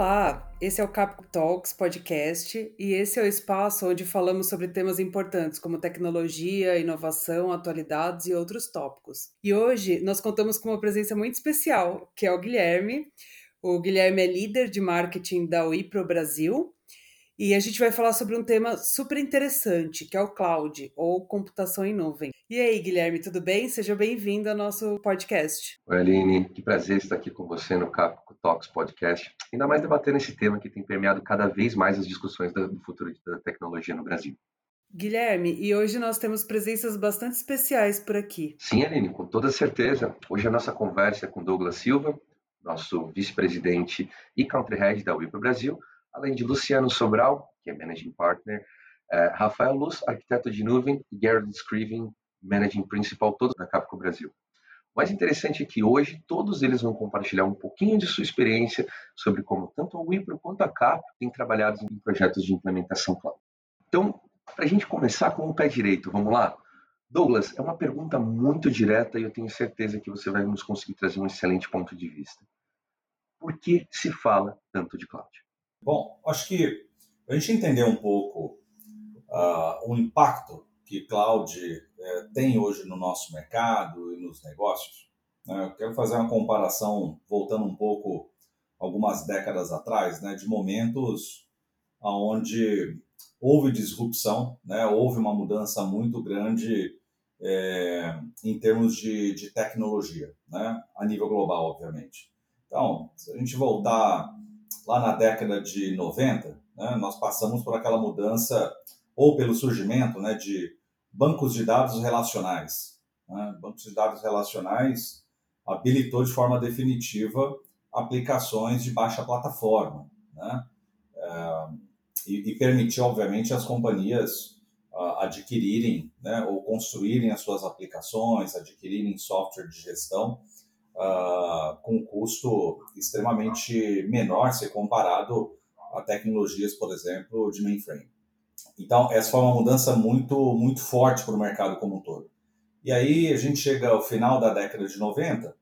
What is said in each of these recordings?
Olá, esse é o Cap Talks podcast e esse é o espaço onde falamos sobre temas importantes como tecnologia, inovação, atualidades e outros tópicos. E hoje nós contamos com uma presença muito especial, que é o Guilherme. O Guilherme é líder de marketing da Wipro Brasil e a gente vai falar sobre um tema super interessante, que é o cloud, ou computação em nuvem. E aí, Guilherme, tudo bem? Seja bem-vindo ao nosso podcast. Oi, Aline, que prazer estar aqui com você no Capo Talks Podcast. Ainda mais debatendo esse tema que tem permeado cada vez mais as discussões do futuro da tecnologia no Brasil. Guilherme, e hoje nós temos presenças bastante especiais por aqui. Sim, Aline, com toda certeza. Hoje a nossa conversa é com Douglas Silva, nosso vice-presidente e country head da Wipro Brasil, além de Luciano Sobral, que é Managing Partner, uh, Rafael Luz, arquiteto de nuvem, e Gerald Scriven, Managing Principal, todos da Capco Brasil. O mais interessante é que hoje todos eles vão compartilhar um pouquinho de sua experiência sobre como tanto a Wipro quanto a Cap têm trabalhado em projetos de implementação cloud. Então, para a gente começar com o pé direito, vamos lá? Douglas, é uma pergunta muito direta e eu tenho certeza que você vai nos conseguir trazer um excelente ponto de vista. Por que se fala tanto de cloud? Bom, acho que a gente entender um pouco uh, o impacto que cloud uh, tem hoje no nosso mercado e nos negócios, né? eu quero fazer uma comparação, voltando um pouco algumas décadas atrás, né, de momentos onde houve disrupção, né, houve uma mudança muito grande é, em termos de, de tecnologia, né, a nível global, obviamente. Então, se a gente voltar lá na década de 90, né, nós passamos por aquela mudança, ou pelo surgimento né, de bancos de dados relacionais. Né? Bancos de dados relacionais habilitou de forma definitiva aplicações de baixa plataforma. Né? É, e, e, permitiu, obviamente, as companhias uh, adquirirem né, ou construírem as suas aplicações, adquirirem software de gestão uh, com um custo extremamente menor se comparado a tecnologias, por exemplo, de mainframe. Então, essa foi uma mudança muito, muito forte para o mercado como um todo. E aí a gente chega ao final da década de 90,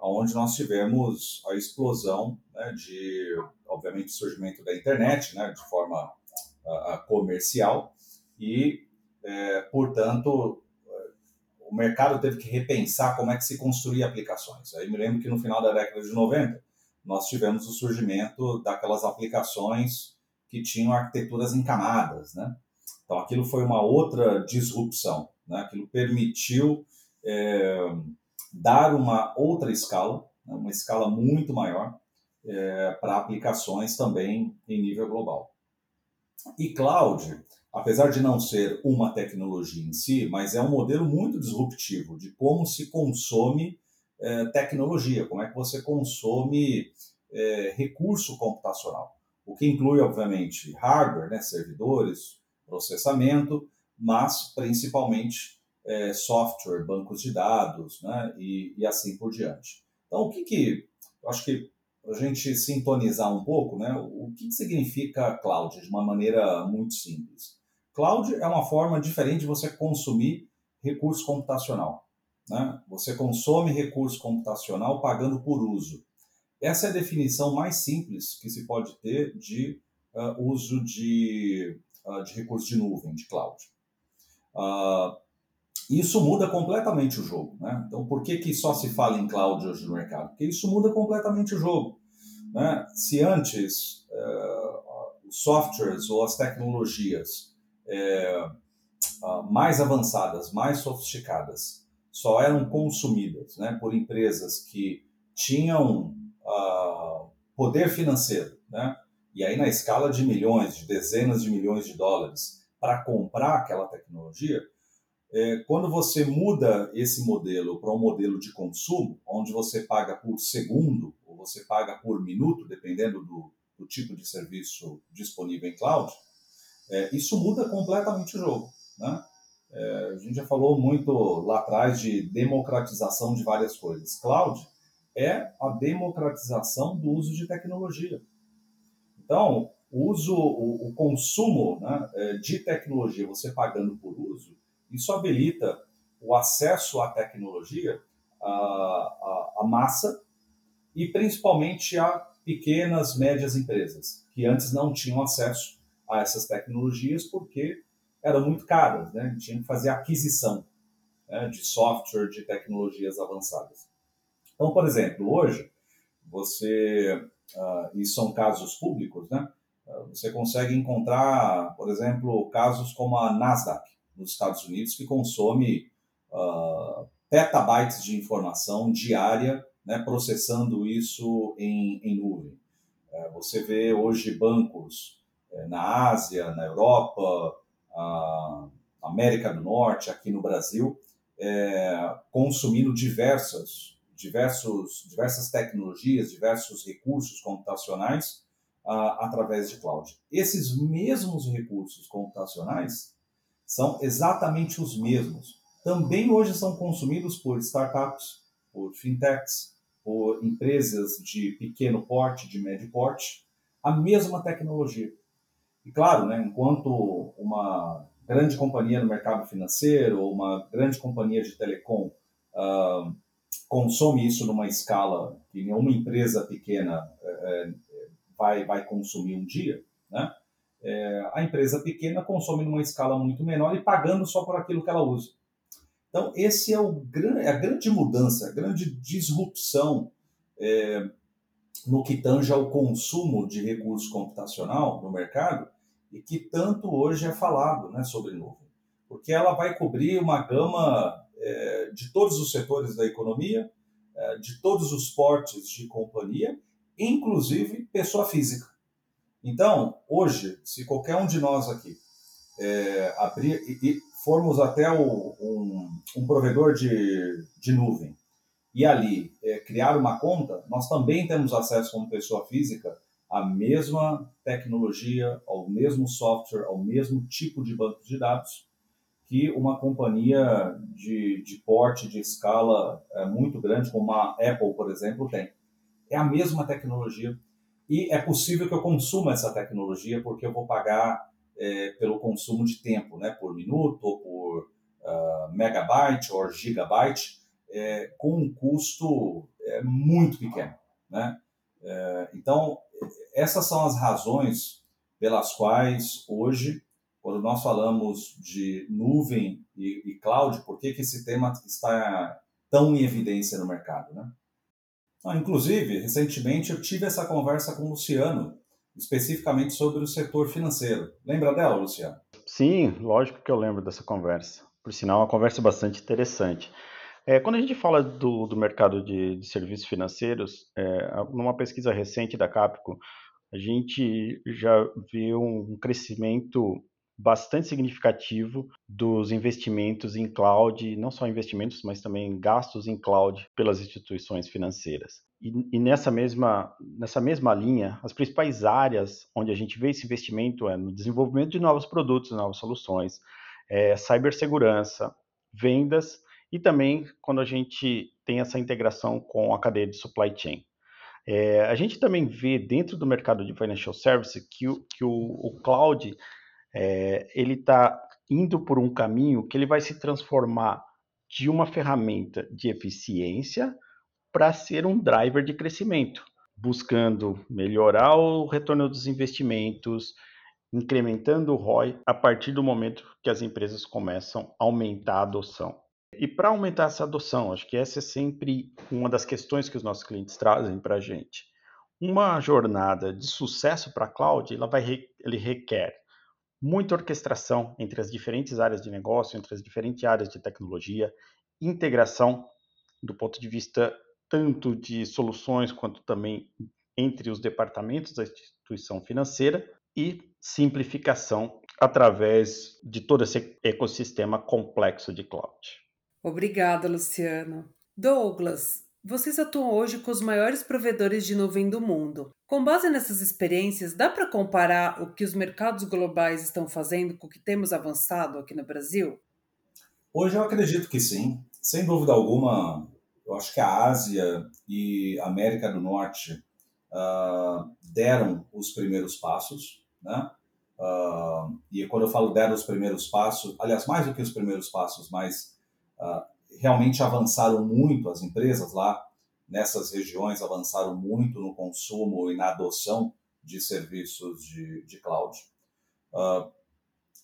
onde nós tivemos a explosão né, de, obviamente, surgimento da internet, né, de forma uh, comercial, e, é, portanto, o mercado teve que repensar como é que se construía aplicações. Aí me lembro que no final da década de 90, nós tivemos o surgimento daquelas aplicações que tinham arquiteturas em camadas, né? Então aquilo foi uma outra disrupção, né? Aquilo permitiu é, dar uma outra escala, né? uma escala muito maior é, para aplicações também em nível global. E cloud apesar de não ser uma tecnologia em si, mas é um modelo muito disruptivo de como se consome é, tecnologia, como é que você consome é, recurso computacional, o que inclui, obviamente, hardware, né, servidores, processamento, mas principalmente é, software, bancos de dados né, e, e, assim por diante. Então, o que que, acho que para a gente sintonizar um pouco, né, o que, que significa cloud de uma maneira muito simples? Cloud é uma forma diferente de você consumir recurso computacional. Né? Você consome recurso computacional pagando por uso. Essa é a definição mais simples que se pode ter de uh, uso de, uh, de recurso de nuvem, de cloud. Uh, isso muda completamente o jogo. Né? Então, por que, que só se fala em cloud hoje no mercado? Porque isso muda completamente o jogo. Né? Se antes os softwares ou as tecnologias é, mais avançadas, mais sofisticadas, só eram consumidas né, por empresas que tinham uh, poder financeiro, né, e aí na escala de milhões, de dezenas de milhões de dólares, para comprar aquela tecnologia, é, quando você muda esse modelo para um modelo de consumo, onde você paga por segundo ou você paga por minuto, dependendo do, do tipo de serviço disponível em cloud, é, isso muda completamente o jogo. Né? É, a gente já falou muito lá atrás de democratização de várias coisas. Cloud é a democratização do uso de tecnologia. Então, o uso, o, o consumo né, é, de tecnologia, você pagando por uso, isso habilita o acesso à tecnologia, à, à, à massa e principalmente a pequenas, médias empresas, que antes não tinham acesso a essas tecnologias porque eram muito caras, né? tinham que fazer aquisição né, de software, de tecnologias avançadas. Então, por exemplo, hoje, você, uh, e são casos públicos, né? Uh, você consegue encontrar, por exemplo, casos como a Nasdaq, nos Estados Unidos, que consome uh, petabytes de informação diária, né, processando isso em, em nuvem. Uh, você vê hoje bancos na Ásia, na Europa, América do Norte, aqui no Brasil, é, consumindo diversas, diversos, diversas tecnologias, diversos recursos computacionais através de cloud. Esses mesmos recursos computacionais são exatamente os mesmos. Também hoje são consumidos por startups, por fintechs, por empresas de pequeno porte, de médio porte, a mesma tecnologia. E claro, né, enquanto uma grande companhia no mercado financeiro ou uma grande companhia de telecom uh, consome isso numa escala que nenhuma empresa pequena uh, vai, vai consumir um dia, né? é, a empresa pequena consome numa escala muito menor e pagando só por aquilo que ela usa. Então, esse é o, é a grande mudança, a grande disrupção no que tange ao consumo de recurso computacional no mercado e que tanto hoje é falado né, sobre nuvem. Porque ela vai cobrir uma gama é, de todos os setores da economia, é, de todos os portes de companhia, inclusive pessoa física. Então, hoje, se qualquer um de nós aqui é, abrir e, e, formos até o, um, um, provedor de, de nuvem e ali é, criar uma conta, nós também temos acesso como pessoa física à mesma tecnologia, ao mesmo software, ao mesmo tipo de banco de dados que uma companhia de, de porte, de escala é, muito grande, como a Apple, por exemplo, tem. É a mesma tecnologia, e é possível que eu consuma essa tecnologia porque eu vou pagar é, pelo consumo de tempo, né, por minuto, ou por uh, megabyte ou gigabyte, é, com um custo é, muito pequeno. Né? É, então, essas são as razões pelas quais hoje, quando nós falamos de nuvem e, e cloud, por que, que esse tema está tão em evidência no mercado? Né? Ah, inclusive, recentemente eu tive essa conversa com o Luciano, especificamente sobre o setor financeiro. Lembra dela, Luciano? Sim, lógico que eu lembro dessa conversa. Por sinal, uma conversa bastante interessante. É, quando a gente fala do, do mercado de, de, serviços financeiros, é, numa pesquisa recente da Capco, a gente já viu um crescimento bastante significativo dos investimentos em cloud, não só investimentos, mas também gastos em cloud pelas instituições financeiras. E, e, nessa, mesma, nessa mesma linha, as principais áreas onde a gente vê esse investimento é no desenvolvimento de novos produtos, novas soluções, é, cibersegurança, vendas e também quando a gente tem essa integração com a cadeia de supply chain. É, a gente também vê dentro do mercado de financial services que o, que o, o cloud é, ele está indo por um caminho que ele vai se transformar de uma ferramenta de eficiência para ser um driver de crescimento, buscando melhorar o retorno dos investimentos, incrementando o ROI a partir do momento que as empresas começam a aumentar a adoção. E para aumentar essa adoção, acho que essa é sempre uma das questões que os nossos clientes trazem para a gente. Uma jornada de sucesso para a cloud, ela vai, ele requer muita orquestração entre as diferentes áreas de negócio, entre as diferentes áreas de tecnologia, integração do ponto de vista tanto de soluções quanto também entre os departamentos da instituição financeira e simplificação através de todo esse ecossistema complexo de cloud. Obrigada, Luciano. Douglas, vocês atuam hoje com os maiores provedores de nuvem do mundo. Com base nessas experiências, dá para comparar o que os mercados globais estão fazendo com o que temos avançado aqui no Brasil? Hoje eu acredito que sim. Sem dúvida alguma, eu acho que a Ásia e a América do Norte uh, deram os primeiros passos, né? Uh, e quando eu falo deram os primeiros passos, aliás, mais do que os primeiros passos, mas realmente avançaram muito as empresas lá nessas regiões avançaram muito no consumo e na adoção de serviços de, de cloud. Uh,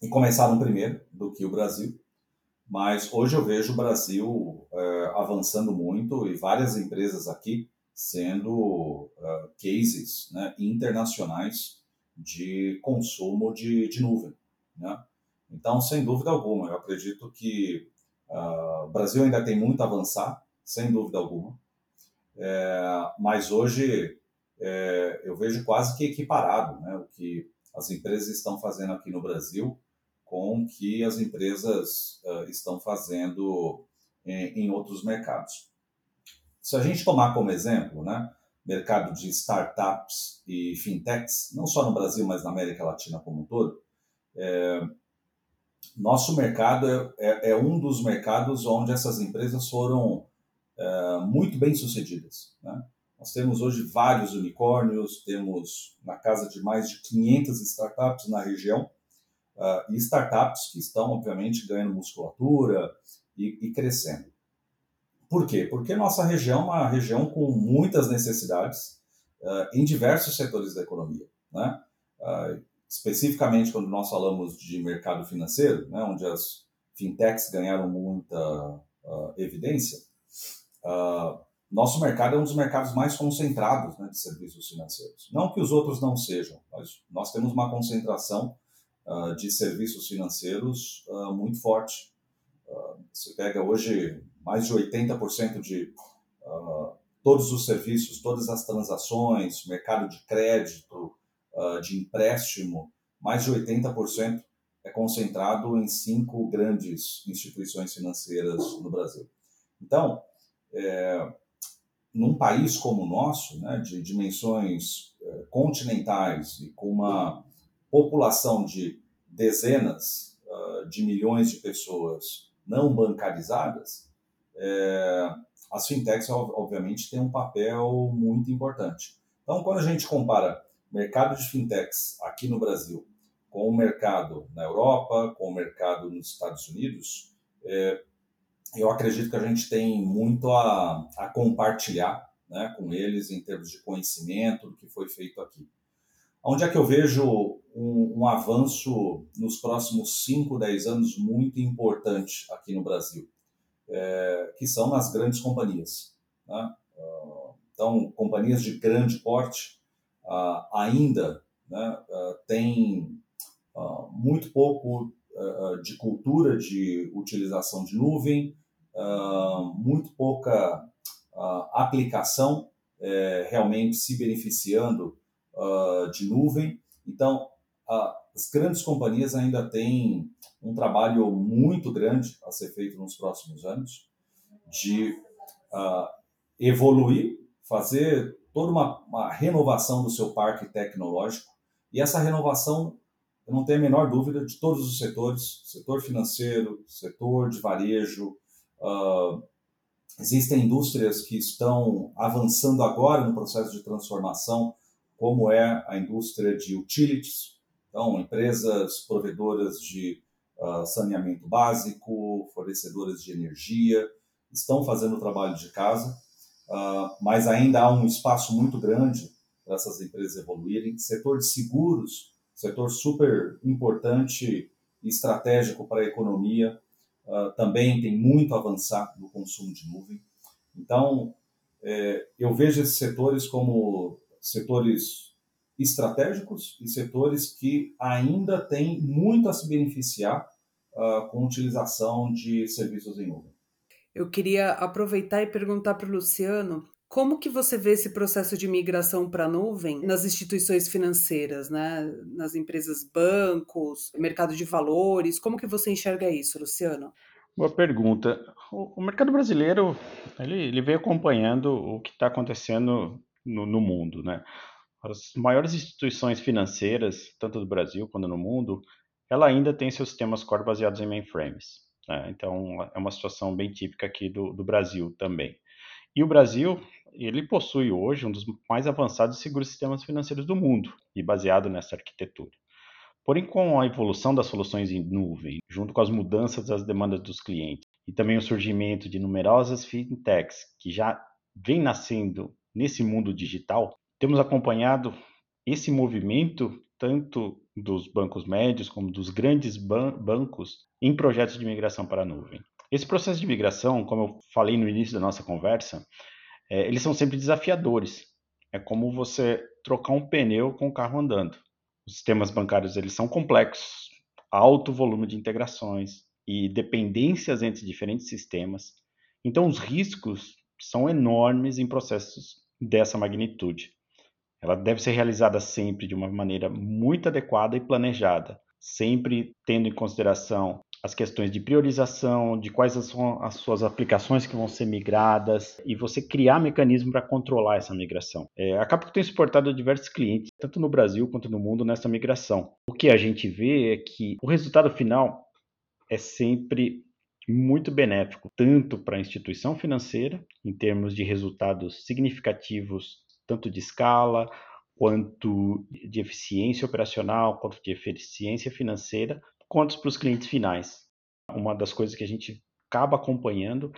e começaram primeiro do que o Brasil, mas hoje eu vejo o Brasil uh, avançando muito e várias empresas aqui sendo uh, cases né, internacionais de consumo de, de nuvem. Né? Então, sem dúvida alguma, eu acredito que uh, o Brasil ainda tem muito a avançar, sem dúvida alguma, é, mas hoje é, eu vejo quase que equiparado né, o que as empresas estão fazendo aqui no Brasil com o que as empresas uh, estão fazendo em, em, outros mercados. Se a gente tomar como exemplo, né, mercado de startups e fintechs, não só no Brasil, mas na América Latina como um todo, é, nosso mercado é, é, é, um dos mercados onde essas empresas foram é, muito bem sucedidas. Né? Nós temos hoje vários unicórnios, temos na casa de mais de 500 startups na região, uh, e startups que estão, obviamente, ganhando musculatura e, e, crescendo. Por quê? Porque nossa região é uma região com muitas necessidades uh, em diversos setores da economia. Né? Uh, especificamente quando nós falamos de mercado financeiro, né, onde as fintechs ganharam muita evidência, nosso mercado é um dos mercados mais concentrados né, de serviços financeiros. Não que os outros não sejam, mas nós temos uma concentração uh, de serviços financeiros uh, muito forte. Uh, você pega hoje mais de 80% de todos os serviços, todas as transações, mercado de crédito, de empréstimo, mais de 80% é concentrado em cinco grandes instituições financeiras no Brasil. Então, é, num país como o nosso, né, de dimensões eh, continentais e com uma população de dezenas uh, de milhões de pessoas não bancarizadas, é, as fintechs, obviamente, têm um papel muito importante. Então, quando a gente compara mercado de fintechs aqui no Brasil com o mercado na Europa, com o mercado nos Estados Unidos, é, eu acredito que a gente tem muito a, a compartilhar né, com eles em termos de conhecimento do que foi feito aqui. Onde é que eu vejo um, um avanço nos próximos 5, 10 anos muito importante aqui no Brasil? É, que são nas grandes companhias. Né? Uh, então, companhias de grande porte uh, ainda né, uh, têm muito pouco de cultura de utilização de nuvem, uh, muito pouca uh, aplicação é, realmente se beneficiando uh, de nuvem. Então, as grandes companhias ainda têm um trabalho muito grande a ser feito nos próximos anos de evoluir, fazer toda uma, uma renovação do seu parque tecnológico. E essa renovação eu não tenho a menor dúvida de todos os setores, setor financeiro, setor de varejo, Uh, existem indústrias que estão avançando agora no processo de transformação, como é a indústria de utilities, então empresas provedoras de uh, saneamento básico, fornecedoras de energia, estão fazendo o trabalho de casa, mas ainda há um espaço muito grande para essas empresas evoluírem. Setor de seguros, setor super importante e estratégico para a economia, uh, também tem muito a avançar no consumo de nuvem. Então, é, eu vejo esses setores como setores estratégicos e setores que ainda têm muito a se beneficiar uh, com a utilização de serviços em nuvem. Eu queria aproveitar e perguntar para o Luciano como que você vê esse processo de migração para a nuvem nas instituições financeiras, né? nas empresas bancos, mercado de valores? Como que você enxerga isso, Luciano? Boa pergunta. O, mercado brasileiro ele, ele acompanhando o que está acontecendo no, no, mundo, né? As maiores instituições financeiras, tanto do Brasil quanto no mundo, ela ainda tem seus sistemas core baseados em mainframes. Né? Então é uma situação bem típica aqui do, do Brasil também. E o Brasil, ele possui hoje um dos mais avançados e seguros sistemas financeiros do mundo, e baseado nessa arquitetura. Porém, com a evolução das soluções em nuvem, junto com as mudanças das demandas dos clientes, e também o surgimento de numerosas fintechs que já vem nascendo nesse mundo digital, temos acompanhado esse movimento tanto dos bancos médios como dos grandes ban bancos em projetos de migração para a nuvem. Esse processo de migração, como eu falei no início da nossa conversa, é, eles são sempre desafiadores. É como você trocar um pneu com o carro andando. Os sistemas bancários eles são complexos, alto volume de integrações e dependências entre diferentes sistemas. Então, os riscos são enormes em processos dessa magnitude. Ela deve ser realizada sempre de uma maneira muito adequada e planejada, sempre tendo em consideração as questões de priorização, de quais são as suas aplicações que vão ser migradas e você criar mecanismo para controlar essa migração. É, a Capco tem suportado diversos clientes, tanto no Brasil quanto no mundo, nessa migração. O que a gente vê é que o resultado final é sempre muito benéfico, tanto para a instituição financeira, em termos de resultados significativos tanto de escala, quanto de eficiência operacional, quanto de eficiência financeira, quanto para os clientes finais. Uma das coisas que a gente acaba acompanhando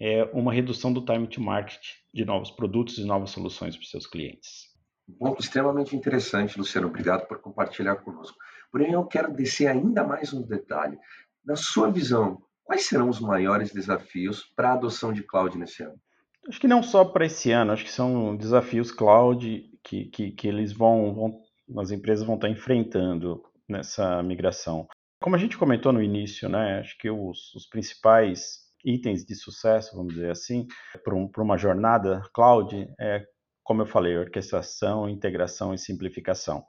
é uma redução do time to market de novos produtos e novas soluções para os seus clientes. Um ponto extremamente interessante, Luciano. Obrigado por compartilhar conosco. Porém, eu quero descer ainda mais um detalhe. Na sua visão, quais serão os maiores desafios para a adoção de cloud nesse ano? Acho que não só para esse ano, acho que são desafios cloud que, que, que eles vão, vão, as empresas vão estar enfrentando nessa migração. Como a gente comentou no início, né, acho que os, os principais itens de sucesso, vamos dizer assim, para um, uma jornada cloud é, como eu falei, orquestração, integração e simplificação.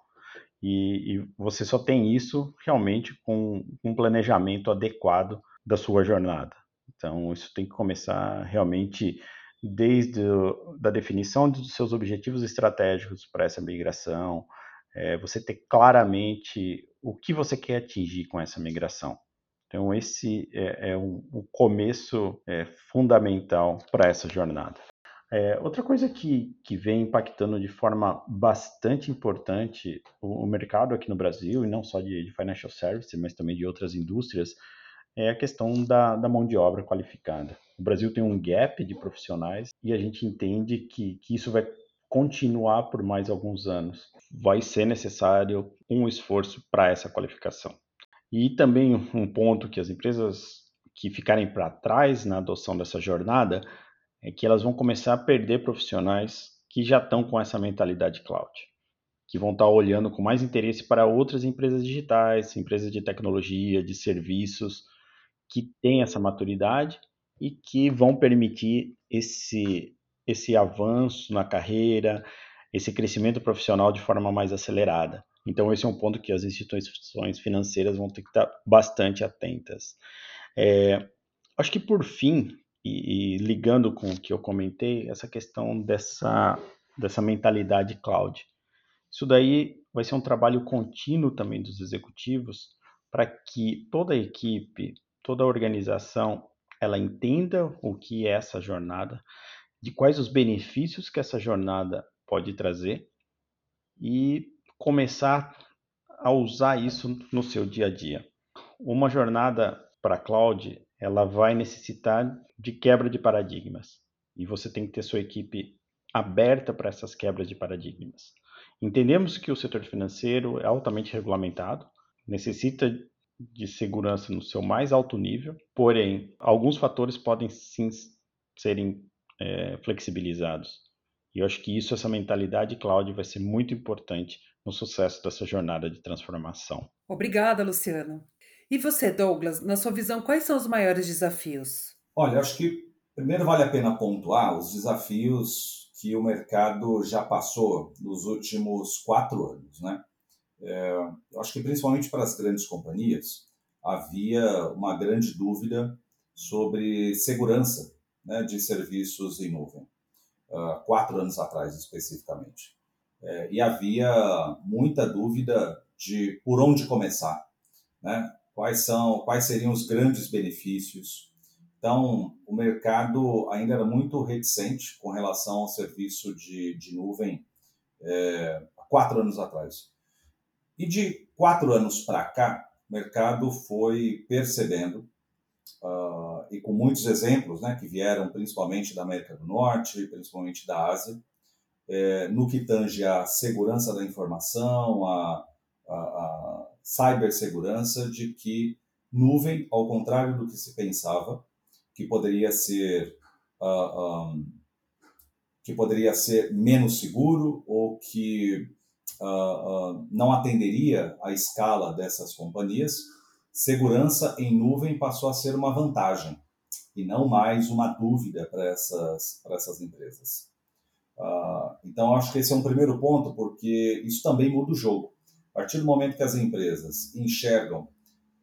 E, e você só tem isso realmente com um planejamento adequado da sua jornada. Então, isso tem que começar realmente desde a definição dos seus objetivos estratégicos para essa migração, é, você ter claramente o que você quer atingir com essa migração. Então, esse é, é um, começo é, fundamental para essa jornada. É, outra coisa que, que vem impactando de forma bastante importante o, o mercado aqui no Brasil, e não só de, de, financial services, mas também de outras indústrias, é a questão da, da mão de obra qualificada. O Brasil tem um gap de profissionais e a gente entende que, que isso vai continuar por mais alguns anos. Vai ser necessário um esforço para essa qualificação. E também um ponto que as empresas que ficarem para trás na adoção dessa jornada é que elas vão começar a perder profissionais que já estão com essa mentalidade cloud, que vão estar olhando com mais interesse para outras empresas digitais, empresas de tecnologia, de serviços, que têm essa maturidade e que vão permitir esse, esse avanço na carreira, esse crescimento profissional de forma mais acelerada. Então, esse é um ponto que as instituições financeiras vão ter que estar bastante atentas. É, acho que, por fim, e, e, ligando com o que eu comentei, essa questão dessa, dessa mentalidade cloud. Isso daí vai ser um trabalho contínuo também dos executivos para que toda a equipe, toda a organização ela entenda o que é essa jornada, de quais os benefícios que essa jornada pode trazer e começar a usar isso no seu dia a dia. Uma jornada para cloud, ela vai necessitar de quebra de paradigmas e você tem que ter sua equipe aberta para essas quebras de paradigmas. Entendemos que o setor financeiro é altamente regulamentado, necessita de segurança no seu mais alto nível, porém, alguns fatores podem sim serem é, flexibilizados. E eu acho que isso, essa mentalidade cloud, vai ser muito importante no sucesso dessa jornada de transformação. Obrigada, Luciano. E você, Douglas, na sua visão, quais são os maiores desafios? Olha, acho que primeiro vale a pena pontuar os desafios que o mercado já passou nos últimos quatro anos, né? É, acho que principalmente para as grandes companhias havia uma grande dúvida sobre segurança né, de serviços em nuvem, uh, quatro anos atrás especificamente. É, e havia muita dúvida de por onde começar, né? quais são, quais seriam os grandes benefícios. Então, o mercado ainda era muito reticente com relação ao serviço de, de nuvem é, quatro anos atrás. E de quatro anos para cá, o mercado foi percebendo uh, e com muitos exemplos, né, que vieram principalmente da América do Norte, principalmente da Ásia, é, no que tange a segurança da informação, a, a cibersegurança, de que nuvem, ao contrário do que se pensava, que poderia ser uh, ah, um, que poderia ser menos seguro ou que uh, não atenderia à escala dessas companhias, segurança em nuvem passou a ser uma vantagem e não mais uma dúvida para essas, para essas empresas. Uh, então, acho que esse é um primeiro ponto, porque isso também muda o jogo. A partir do momento que as empresas enxergam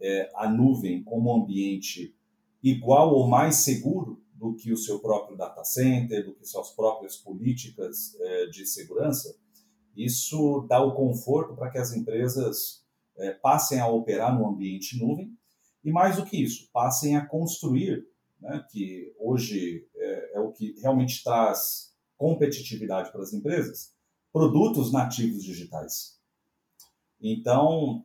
é, a nuvem como um ambiente igual ou mais seguro do que o seu próprio data center, do que suas próprias políticas é, de segurança, isso dá o conforto para que as empresas é, passem a operar no ambiente nuvem e, mais do que isso, passem a construir, né, que hoje é, é o que realmente traz competitividade para as empresas, produtos nativos digitais. Então,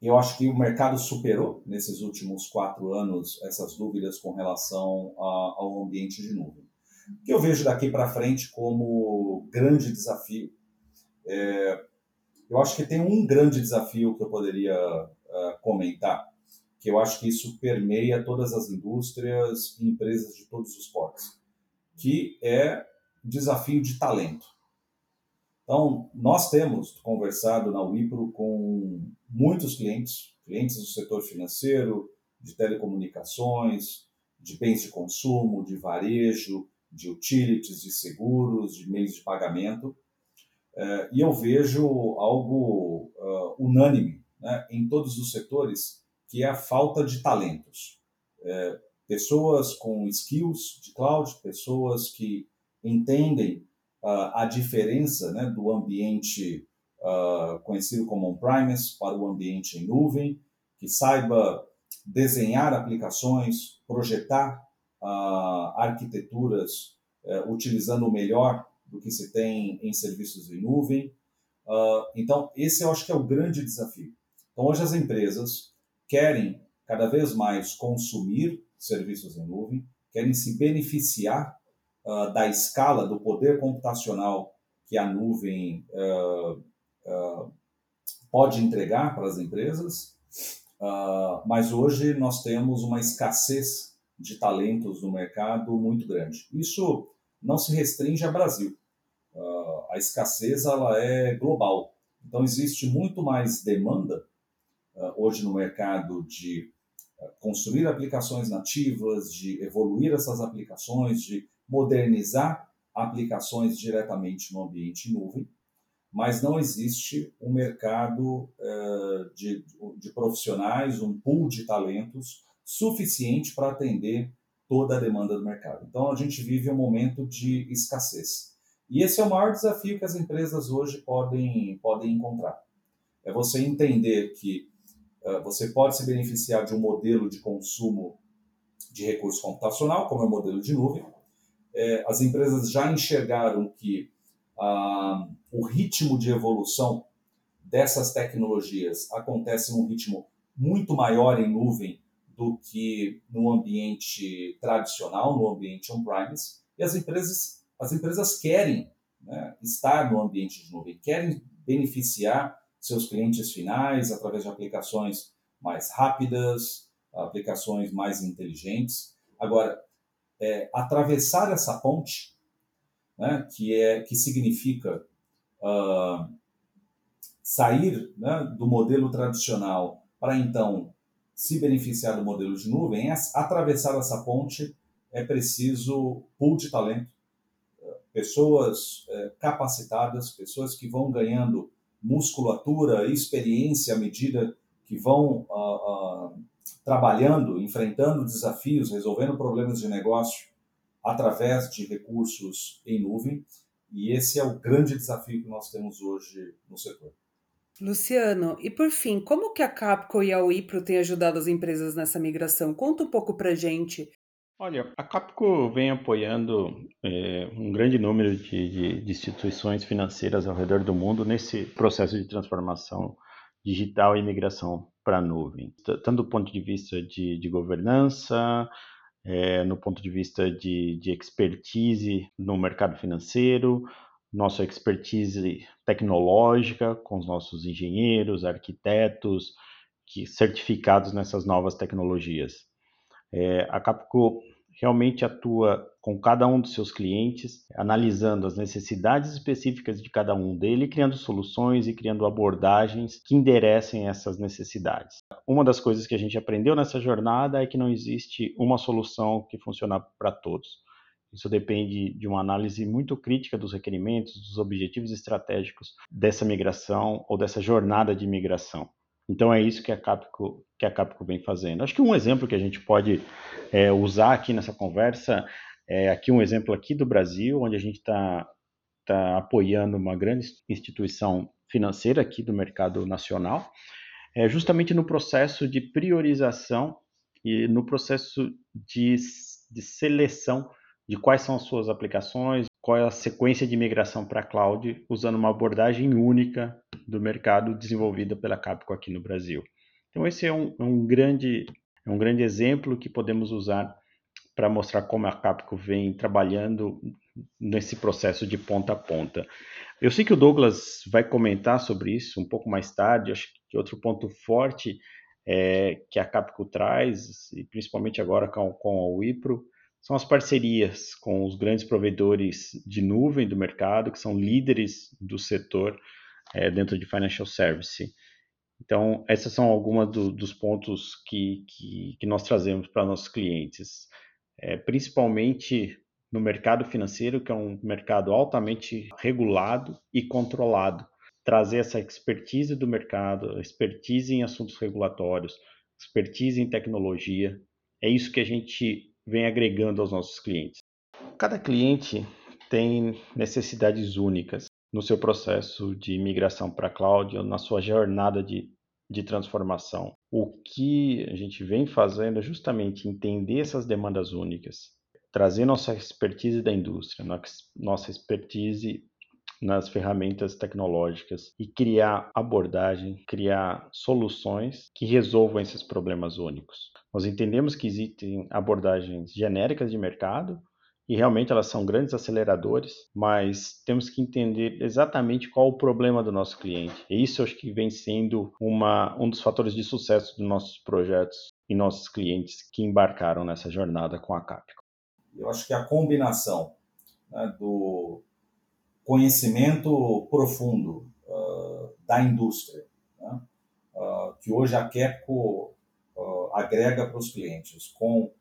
eu acho que o mercado superou nesses últimos quatro anos essas dúvidas com relação a, ao ambiente de nuvem. O que eu vejo daqui para frente como grande desafio, é, eu acho que tem um grande desafio que eu poderia uh, comentar, que eu acho que isso permeia todas as indústrias e empresas de todos os portos, que é o desafio de talento. Então, nós temos conversado na Wipro com muitos clientes, clientes do setor financeiro, de telecomunicações, de bens de consumo, de varejo, de utilities, de seguros, de meios de pagamento. Eh, e eu vejo algo uh, unânime né, em todos os setores, que é a falta de talentos. É, pessoas com skills de cloud, pessoas que entendem uh, a diferença né, do ambiente uh, conhecido como on-premise para o ambiente em nuvem, que saiba desenhar aplicações, projetar arquiteturas utilizando o melhor do que se tem em serviços em nuvem. então, esse eu acho que é o grande desafio. Então, hoje as empresas querem cada vez mais consumir serviços em nuvem, querem se beneficiar uh, da escala do poder computacional que a nuvem uh, uh, pode entregar para as empresas, mas hoje nós temos uma escassez de talentos no mercado muito grande. Isso não se restringe a Brasil. A escassez ela é global. Então existe muito mais demanda hoje no mercado de construir aplicações nativas, de evoluir essas aplicações, de modernizar aplicações diretamente no ambiente nuvem, mas não existe um mercado de, de profissionais, um pool de talentos suficiente para atender toda a demanda do mercado. Então, a gente vive um momento de escassez. E esse é o maior desafio que as empresas hoje podem, podem encontrar. É você entender que uh, você pode se beneficiar de um modelo de consumo de recurso computacional, como é o modelo de nuvem, é, as empresas já enxergaram que ah, o ritmo de evolução dessas tecnologias acontece num ritmo muito maior em nuvem do que no ambiente tradicional, no ambiente on-premise, e as empresas, as empresas querem né, estar no ambiente de nuvem, querem beneficiar seus clientes finais através de aplicações mais rápidas, aplicações mais inteligentes. Agora, é, atravessar essa ponte, né, que, é, que significa uh, sair né, do modelo tradicional para então se beneficiar do modelo de nuvem, é, atravessar essa ponte é preciso pool de talento, pessoas é, capacitadas, pessoas que vão ganhando musculatura, experiência à medida que vão uh, uh, trabalhando, enfrentando desafios, resolvendo problemas de negócio através de recursos em nuvem. E esse é o grande desafio que nós temos hoje no setor. Luciano, e por fim, como que a Capco e a Wipro têm ajudado as empresas nessa migração? Conta um pouco para gente. Olha, a Capco vem apoiando é, um grande número de, de, de instituições financeiras ao redor do mundo nesse processo de transformação digital e migração para a nuvem, tanto do ponto de vista de, de governança, é, no ponto de vista de, de expertise no mercado financeiro, nossa expertise tecnológica com os nossos engenheiros, arquitetos, que certificados nessas novas tecnologias. É, a Capco realmente atua com cada um dos seus clientes, analisando as necessidades específicas de cada um dele, criando soluções e criando abordagens que enderecem essas necessidades. Uma das coisas que a gente aprendeu nessa jornada é que não existe uma solução que funcione para todos. Isso depende de uma análise muito crítica dos requerimentos, dos objetivos estratégicos dessa migração ou dessa jornada de migração. Então é isso que a Capco, que a Capco vem fazendo. Acho que um exemplo que a gente pode é, usar aqui nessa conversa é aqui um exemplo aqui do Brasil, onde a gente está tá apoiando uma grande instituição financeira aqui do mercado nacional, é justamente no processo de priorização e no processo de, de seleção de quais são as suas aplicações, qual é a sequência de migração para a cloud, usando uma abordagem única do mercado desenvolvida pela Capco aqui no Brasil. Então esse é um, é um grande é um grande exemplo que podemos usar para mostrar como a Capco vem trabalhando nesse processo de ponta a ponta. Eu sei que o Douglas vai comentar sobre isso um pouco mais tarde. Acho que outro ponto forte é, que a Capco traz, e principalmente agora com, com a Wipro, são as parcerias com os grandes provedores de nuvem do mercado, que são líderes do setor é, dentro de financial service. Então, esses são alguns do, dos pontos que, que, que, nós trazemos para nossos clientes, é, principalmente no mercado financeiro, que é um mercado altamente regulado e controlado. Trazer essa expertise do mercado, expertise em assuntos regulatórios, expertise em tecnologia, é isso que a gente vem agregando aos nossos clientes. Cada cliente tem necessidades únicas no seu processo de migração para a cloud ou na sua jornada de, de transformação. O que a gente vem fazendo é justamente entender essas demandas únicas, trazer nossa expertise da indústria, nossa expertise nas ferramentas tecnológicas e criar abordagem, criar soluções que resolvam esses problemas únicos. Nós entendemos que existem abordagens genéricas de mercado e realmente elas são grandes aceleradores, mas temos que entender exatamente qual o problema do nosso cliente. E isso acho que vem sendo uma, um dos fatores de sucesso dos nossos projetos e nossos clientes que embarcaram nessa jornada com a Capco. Eu acho que a combinação né, do conhecimento profundo uh, da indústria, né? uh, que hoje a Kepco uh, agrega para os clientes, com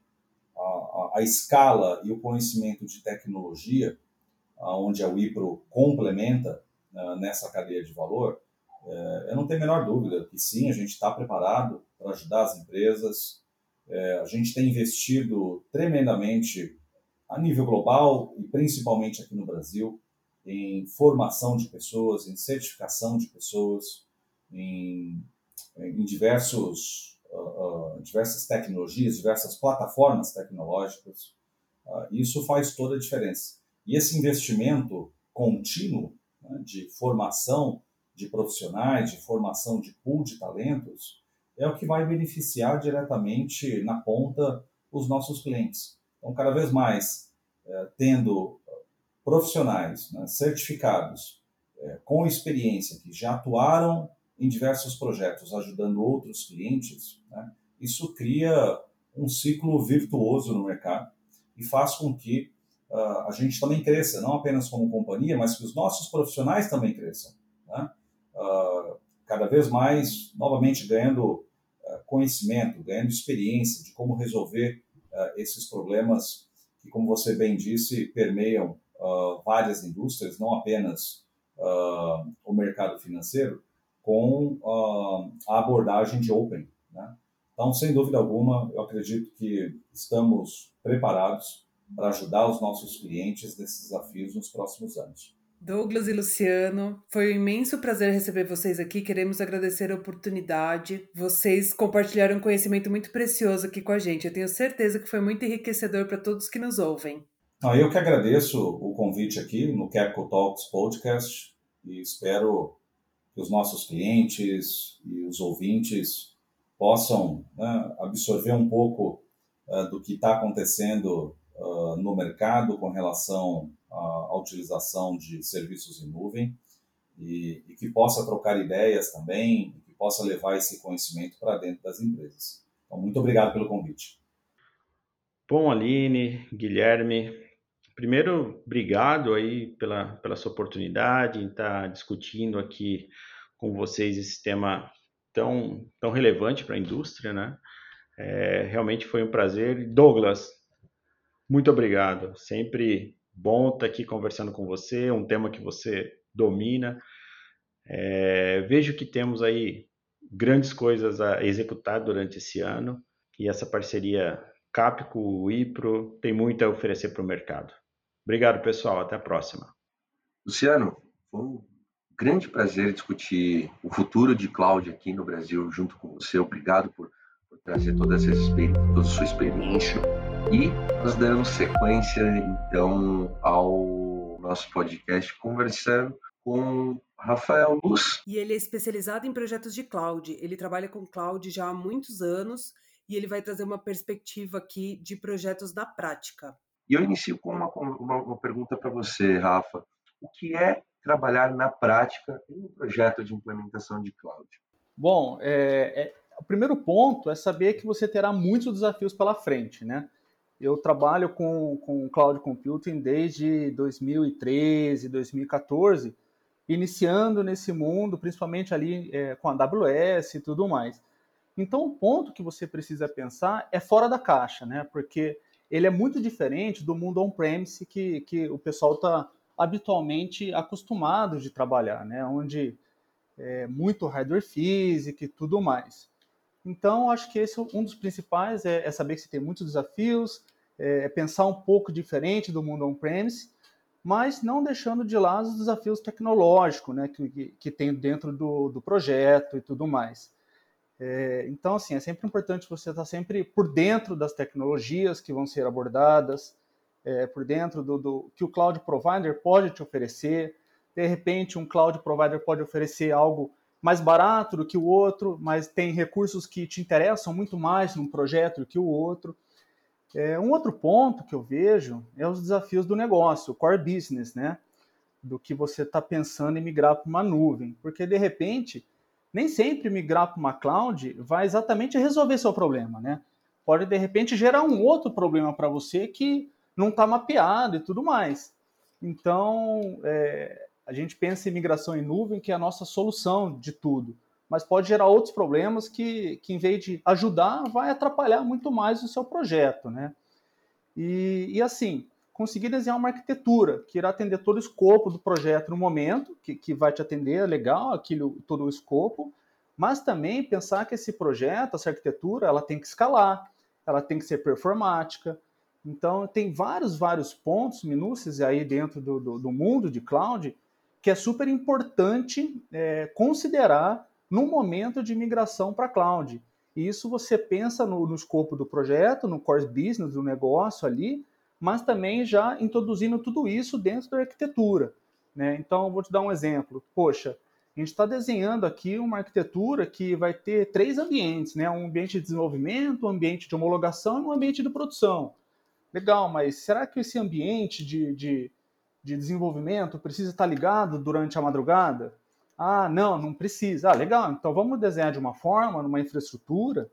a, escala e o conhecimento de tecnologia, onde a Wipro complementa nessa cadeia de valor, eh, eu não tenho a menor dúvida que sim, a gente está preparado para ajudar as empresas, eh, a gente tem investido tremendamente a nível global e principalmente aqui no Brasil em formação de pessoas, em certificação de pessoas, em, em diversos, uh, uh, diversas tecnologias, diversas plataformas tecnológicas. Uh, isso faz toda a diferença. E esse investimento contínuo né, de formação de profissionais, de formação de pool de talentos, é o que vai beneficiar diretamente na ponta os nossos clientes. Então, cada vez mais, eh, tendo profissionais né, certificados, é, com experiência, que já atuaram em diversos projetos, ajudando outros clientes, né, isso cria um ciclo virtuoso no mercado e faz com que uh, a gente também cresça, não apenas como companhia, mas que os nossos profissionais também cresçam. Né? Uh, cada vez mais, novamente, ganhando uh, conhecimento, ganhando experiência de como resolver esses problemas que, como você bem disse, permeiam várias indústrias, não apenas o mercado financeiro, com uh, a abordagem de Open. Né? Então, sem dúvida alguma, eu acredito que estamos preparados para ajudar os nossos clientes nesses desafios nos próximos anos. Douglas e Luciano, foi um imenso prazer receber vocês aqui. Queremos agradecer a oportunidade. Vocês compartilharam um conhecimento muito precioso aqui com a gente. Eu tenho certeza que foi muito enriquecedor para todos que nos ouvem. Não, eu que agradeço o convite aqui no Capco Talks Podcast e espero que os nossos clientes e os ouvintes possam né, absorver um pouco uh, do que está acontecendo uh, no mercado com relação à utilização de serviços em nuvem e, e que possa trocar ideias também, que possa levar esse conhecimento para dentro das empresas. Então, muito obrigado pelo convite. Bom, Aline, Guilherme, primeiro, obrigado aí pela, pela sua oportunidade em estar discutindo aqui com vocês esse tema tão, tão relevante para a indústria, né? É, realmente foi um prazer. Douglas, muito obrigado. Sempre bom estar aqui conversando com você, um tema que você domina. É, vejo que temos aí grandes coisas a executar durante esse ano e essa parceria Capco, Ipro, tem muito a oferecer para o mercado. Obrigado, pessoal. Até a próxima. Luciano, foi um grande prazer discutir o futuro de cloud aqui no Brasil junto com você. Obrigado por, por trazer toda, essa toda a sua experiência. E nós damos sequência, então, ao nosso podcast conversando com Rafael Luz. E ele é especializado em projetos de cloud. Ele trabalha com cloud já há muitos anos e ele vai trazer uma perspectiva aqui de projetos da prática. E eu inicio com uma, uma, uma pergunta para você, Rafa. O que é trabalhar na prática em um projeto de implementação de cloud? Bom, é, é, o primeiro ponto é saber que você terá muitos desafios pela frente, né? Eu trabalho com, com cloud computing desde 2013, 2014, iniciando nesse mundo, principalmente ali é, com a AWS e tudo mais. Então, o ponto que você precisa pensar é fora da caixa, né? Porque ele é muito diferente do mundo on-premise que, que o pessoal está habitualmente acostumado de trabalhar, né? Onde é muito hardware físico e tudo mais. Então, acho que esse é um dos principais, é, é saber que você tem muitos desafios, é, é pensar um pouco diferente do mundo on-premise, mas não deixando de lado os desafios tecnológicos né, que, que, tem dentro do, do projeto e tudo mais. É, então, assim, é sempre importante você estar sempre por dentro das tecnologias que vão ser abordadas, é, por dentro do, do, que o cloud provider pode te oferecer. De repente, um cloud provider pode oferecer algo mais barato do que o outro, mas tem recursos que te interessam muito mais num projeto do que o outro. É, um outro ponto que eu vejo é os desafios do negócio, o core business, né? Do que você está pensando em migrar para uma nuvem. Porque, de repente, nem sempre migrar para uma cloud vai exatamente resolver seu problema, né? Pode de repente gerar um outro problema para você que não está mapeado e tudo mais. Então, é, a gente pensa em migração em nuvem que é a nossa solução de tudo, mas pode gerar outros problemas que, que em vez de ajudar, vai atrapalhar muito mais o seu projeto, né? E, e assim, conseguir desenhar uma arquitetura que irá atender todo o escopo do projeto no momento, que, que vai te atender, é legal, aquilo, todo o escopo, mas também pensar que esse projeto, essa arquitetura, ela tem que escalar, ela tem que ser performática. Então, tem vários, vários pontos, minúcias aí dentro do, do, do mundo de cloud que é super importante é, considerar no momento de migração para cloud. E isso você pensa no, no escopo do projeto, no core business do negócio ali, mas também já introduzindo tudo isso dentro da arquitetura. Né? Então, vou te dar um exemplo. Poxa, a gente está desenhando aqui uma arquitetura que vai ter três ambientes, né? um ambiente de desenvolvimento, um ambiente de homologação e um ambiente de produção. Legal, mas será que esse ambiente de, de, de desenvolvimento precisa estar ligado durante a madrugada? Ah, não, não precisa. Ah, legal, então vamos desenhar de uma forma, numa infraestrutura,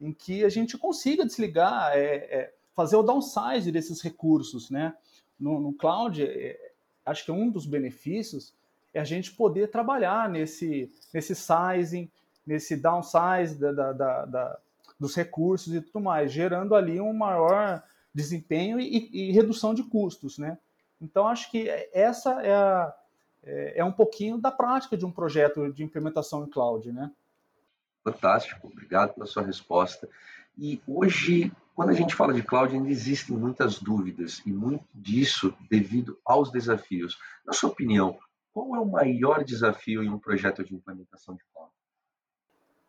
em que a gente consiga desligar, é, é, fazer o downsize desses recursos, né? No, no cloud, é, acho que um dos benefícios é a gente poder trabalhar nesse, nesse sizing, nesse downsize da, da, da, da dos recursos e tudo mais, gerando ali um maior desempenho e, e, redução de custos, né? Então, acho que essa é, a, é, é um pouquinho da prática de um projeto de implementação em cloud, né? Fantástico, obrigado pela sua resposta. E hoje, quando a gente fala de cloud, ainda existem muitas dúvidas e muito disso devido aos desafios. Na sua opinião, qual é o maior desafio em um projeto de implementação de cloud?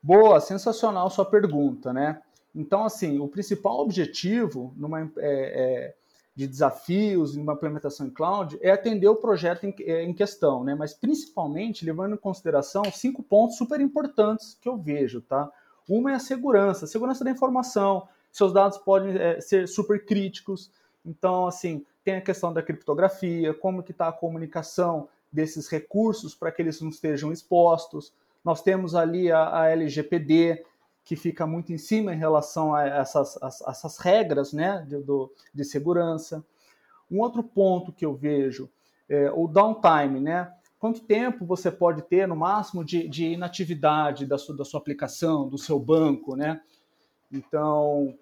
Boa, sensacional sua pergunta, né? Então, assim, o principal objetivo numa, é, é, de desafios em uma implementação em cloud é atender o projeto em, é, em, questão, né? Mas principalmente levando em consideração cinco pontos super importantes que eu vejo, tá? Uma é a segurança, segurança da informação. Seus dados podem é, ser super críticos. Então, assim, tem a questão da criptografia, como que está a comunicação desses recursos para que eles não estejam expostos. Nós temos ali a, a LGPD, que fica muito em cima em relação a essas, a, essas regras né, de, do, de segurança. Um outro ponto que eu vejo é o downtime, né? Quanto tempo você pode ter, no máximo, de, de inatividade da sua, da sua aplicação, do seu banco, né? Então,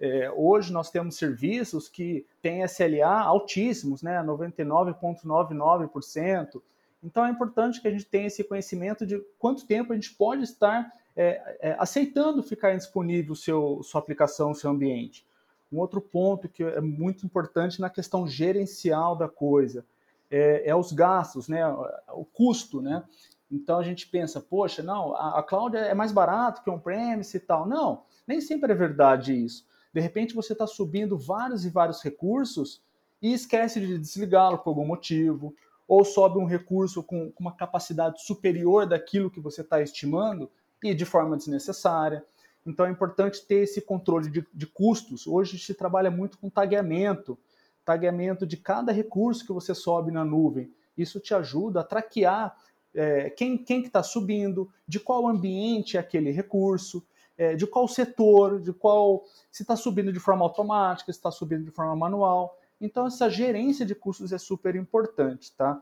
é, hoje nós temos serviços que têm SLA altíssimos, né? 99,99%. Então, é importante que a gente tenha esse conhecimento de quanto tempo a gente pode estar é, é, aceitando ficar disponível seu, sua aplicação, seu ambiente. Um outro ponto que é muito importante na questão gerencial da coisa é, é os gastos, né, o custo, né? Então a gente pensa, poxa, não, a, a cloud é mais barato que on-premise e tal. Não, nem sempre é verdade isso. De repente você está subindo vários e vários recursos e esquece de desligá-lo por algum motivo, ou sobe um recurso com, uma capacidade superior daquilo que você está estimando e de forma desnecessária. Então é importante ter esse controle de, de custos. Hoje se trabalha muito com tagueamento, tagueamento de cada recurso que você sobe na nuvem. Isso te ajuda a traquear é, quem, quem que está subindo, de qual ambiente é aquele recurso, é, de qual setor, de qual se está subindo de forma automática, se está subindo de forma manual. Então essa gerência de custos é super importante, tá?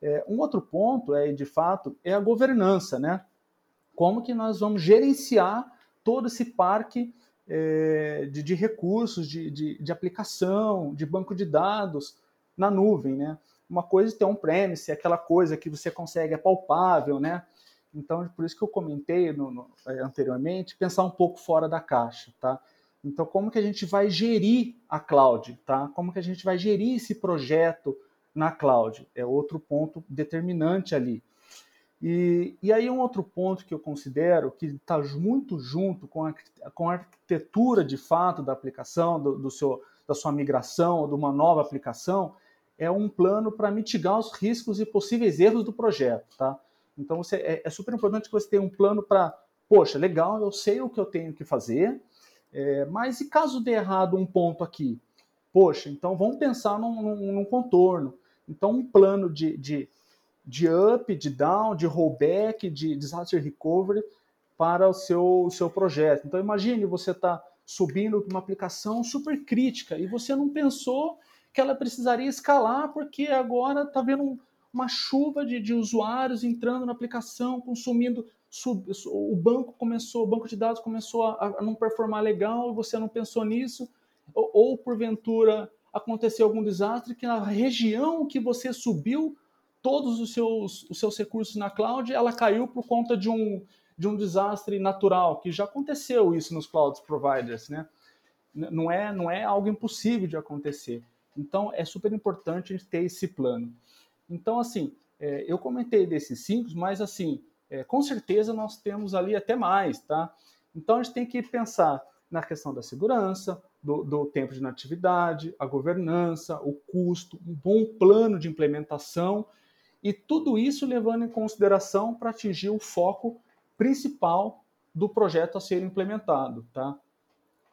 É, um outro ponto é, de fato, é a governança, né? como que nós vamos gerenciar todo esse parque é, de, de, recursos, de, de, de, aplicação, de banco de dados na nuvem, né? Uma coisa é ter um premise, é aquela coisa que você consegue, é palpável, né? Então, por isso que eu comentei no, no, é, anteriormente, pensar um pouco fora da caixa, tá? Então, como que a gente vai gerir a cloud, tá? Como que a gente vai gerir esse projeto na cloud? É outro ponto determinante ali. E, e aí um outro ponto que eu considero que está muito junto com a, com a arquitetura de fato da aplicação, do, do seu, da sua migração de uma nova aplicação, é um plano para mitigar os riscos e possíveis erros do projeto, tá? Então você, é, é super importante que você tenha um plano para, poxa, legal, eu sei o que eu tenho que fazer, é, mas e caso dê errado um ponto aqui? Poxa, então vamos pensar num, num, num contorno. Então um plano de, de de up, de down, de rollback, de disaster recovery para o seu, o seu projeto. Então imagine você está subindo uma aplicação super crítica e você não pensou que ela precisaria escalar porque agora está vendo uma chuva de, de usuários entrando na aplicação, consumindo sub, o banco começou, o banco de dados começou a, a não performar legal você não pensou nisso, ou, ou porventura aconteceu algum desastre que na região que você subiu todos os seus, os seus recursos na cloud, ela caiu por conta de um, de um desastre natural, que já aconteceu isso nos cloud providers, né? Não é, não é algo impossível de acontecer. Então, é super importante ter esse plano. Então, assim, é, eu comentei desses cinco, mas, assim, é, com certeza nós temos ali até mais, tá? Então, a gente tem que pensar na questão da segurança, do, do tempo de natividade, a governança, o custo, um bom plano de implementação e tudo isso levando em consideração para atingir o foco principal do projeto a ser implementado, tá?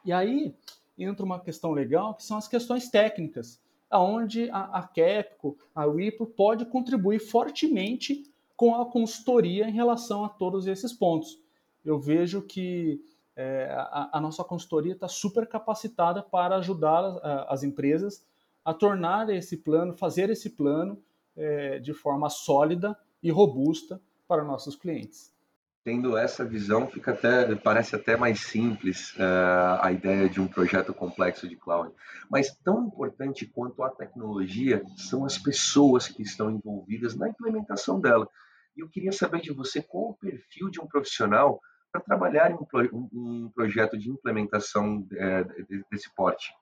E aí entra uma questão legal, que são as questões técnicas, aonde a, a Capco, a Wipro pode contribuir fortemente com a consultoria em relação a todos esses pontos. Eu vejo que é, a, a, nossa consultoria está super capacitada para ajudar a, as empresas a tornar esse plano, fazer esse plano é, de forma sólida e robusta para nossos clientes. Tendo essa visão, fica até parece até mais simples uh, a ideia de um projeto complexo de cloud. Mas tão importante quanto a tecnologia são as pessoas que estão envolvidas na implementação dela. E eu queria saber de você qual o perfil de um profissional para trabalhar em um, um, projeto de implementação é, desse porte.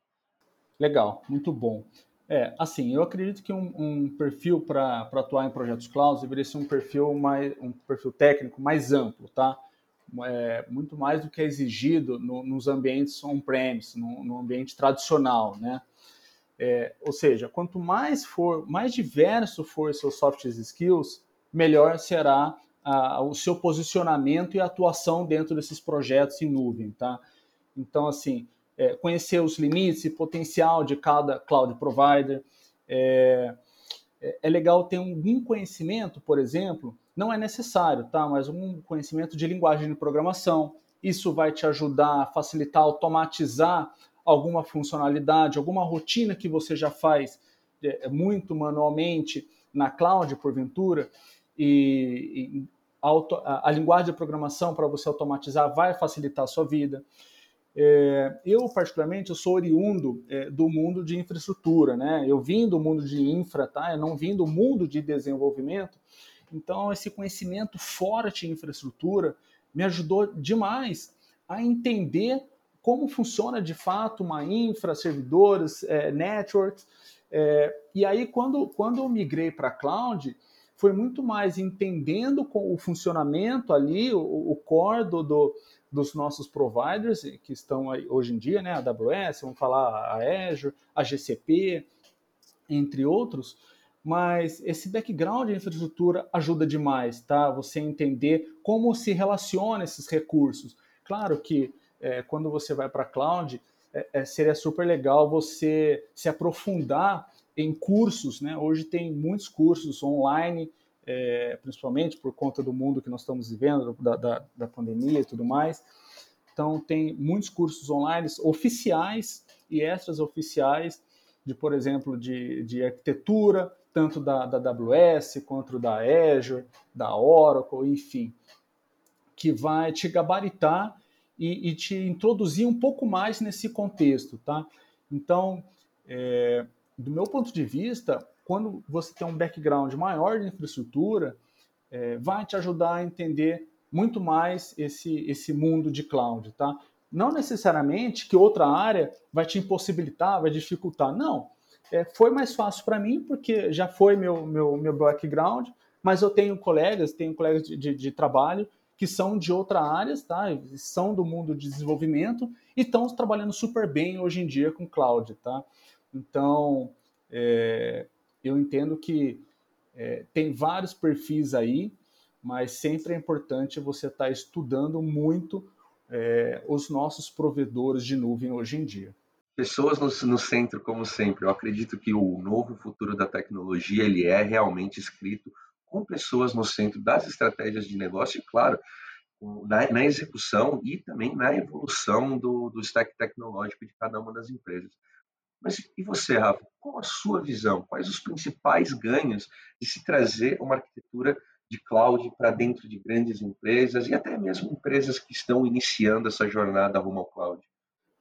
Legal, muito bom. É, assim, eu acredito que um, um perfil para atuar em projetos cloud deveria ser um perfil mais um perfil técnico mais amplo, tá? É, muito mais do que é exigido no, nos ambientes on-premise, no, no, ambiente tradicional, né? É, ou seja, quanto mais for, mais diverso for seus soft skills, melhor será a, o seu posicionamento e atuação dentro desses projetos em nuvem, tá? Então, assim, é, conhecer os limites e potencial de cada cloud provider. É, é, é legal ter um conhecimento, por exemplo, não é necessário, tá? Mas um conhecimento de linguagem de programação. Isso vai te ajudar a facilitar, automatizar alguma funcionalidade, alguma rotina que você já faz é, muito manualmente na cloud, porventura, e, e a, a, linguagem de programação para você automatizar vai facilitar a sua vida. É, eu, particularmente, eu sou oriundo é, do mundo de infraestrutura, né? Eu vim do mundo de infra, tá? Eu não vim do mundo de desenvolvimento. Então, esse conhecimento forte em infraestrutura me ajudou demais a entender como funciona de fato uma infra, servidores, é, networks. É, e aí, quando, quando eu migrei para cloud, foi muito mais entendendo o funcionamento ali, o, o core do, do, dos nossos providers que estão aí hoje em dia, né? A AWS, vamos falar a Azure, a GCP, entre outros. Mas esse background de infraestrutura ajuda demais, tá? Você entender como se relaciona esses recursos. Claro que é, quando você vai para cloud, é, é, seria super legal você se aprofundar em cursos, né? Hoje tem muitos cursos online, é, principalmente por conta do mundo que nós estamos vivendo, da, da, da, pandemia e tudo mais. Então, tem muitos cursos online oficiais e extras oficiais, de, por exemplo, de, de arquitetura, tanto da, da AWS quanto da Azure, da Oracle, enfim, que vai te gabaritar e, e, te introduzir um pouco mais nesse contexto, tá? Então, é, do meu ponto de vista, quando você tem um background maior de infraestrutura, é, vai te ajudar a entender muito mais esse, esse mundo de cloud, tá? Não necessariamente que outra área vai te impossibilitar, vai dificultar, não. É, foi mais fácil para mim, porque já foi meu, meu, meu background, mas eu tenho colegas, tenho colegas de, de, de trabalho que são de outra áreas, tá? São do mundo de desenvolvimento e estão trabalhando super bem hoje em dia com cloud, tá? Então, é, eu entendo que é, tem vários perfis aí, mas sempre é importante você estar tá estudando muito é, os nossos provedores de nuvem hoje em dia. Pessoas no, no, centro, como sempre. Eu acredito que o novo futuro da tecnologia ele é realmente escrito com pessoas no centro das estratégias de negócio e, claro, na, na execução e também na evolução do, do stack tecnológico de cada uma das empresas. Mas e você, Rafa? Qual a sua visão? Quais os principais ganhos de se trazer uma arquitetura de cloud para dentro de grandes empresas e até mesmo empresas que estão iniciando essa jornada rumo ao cloud?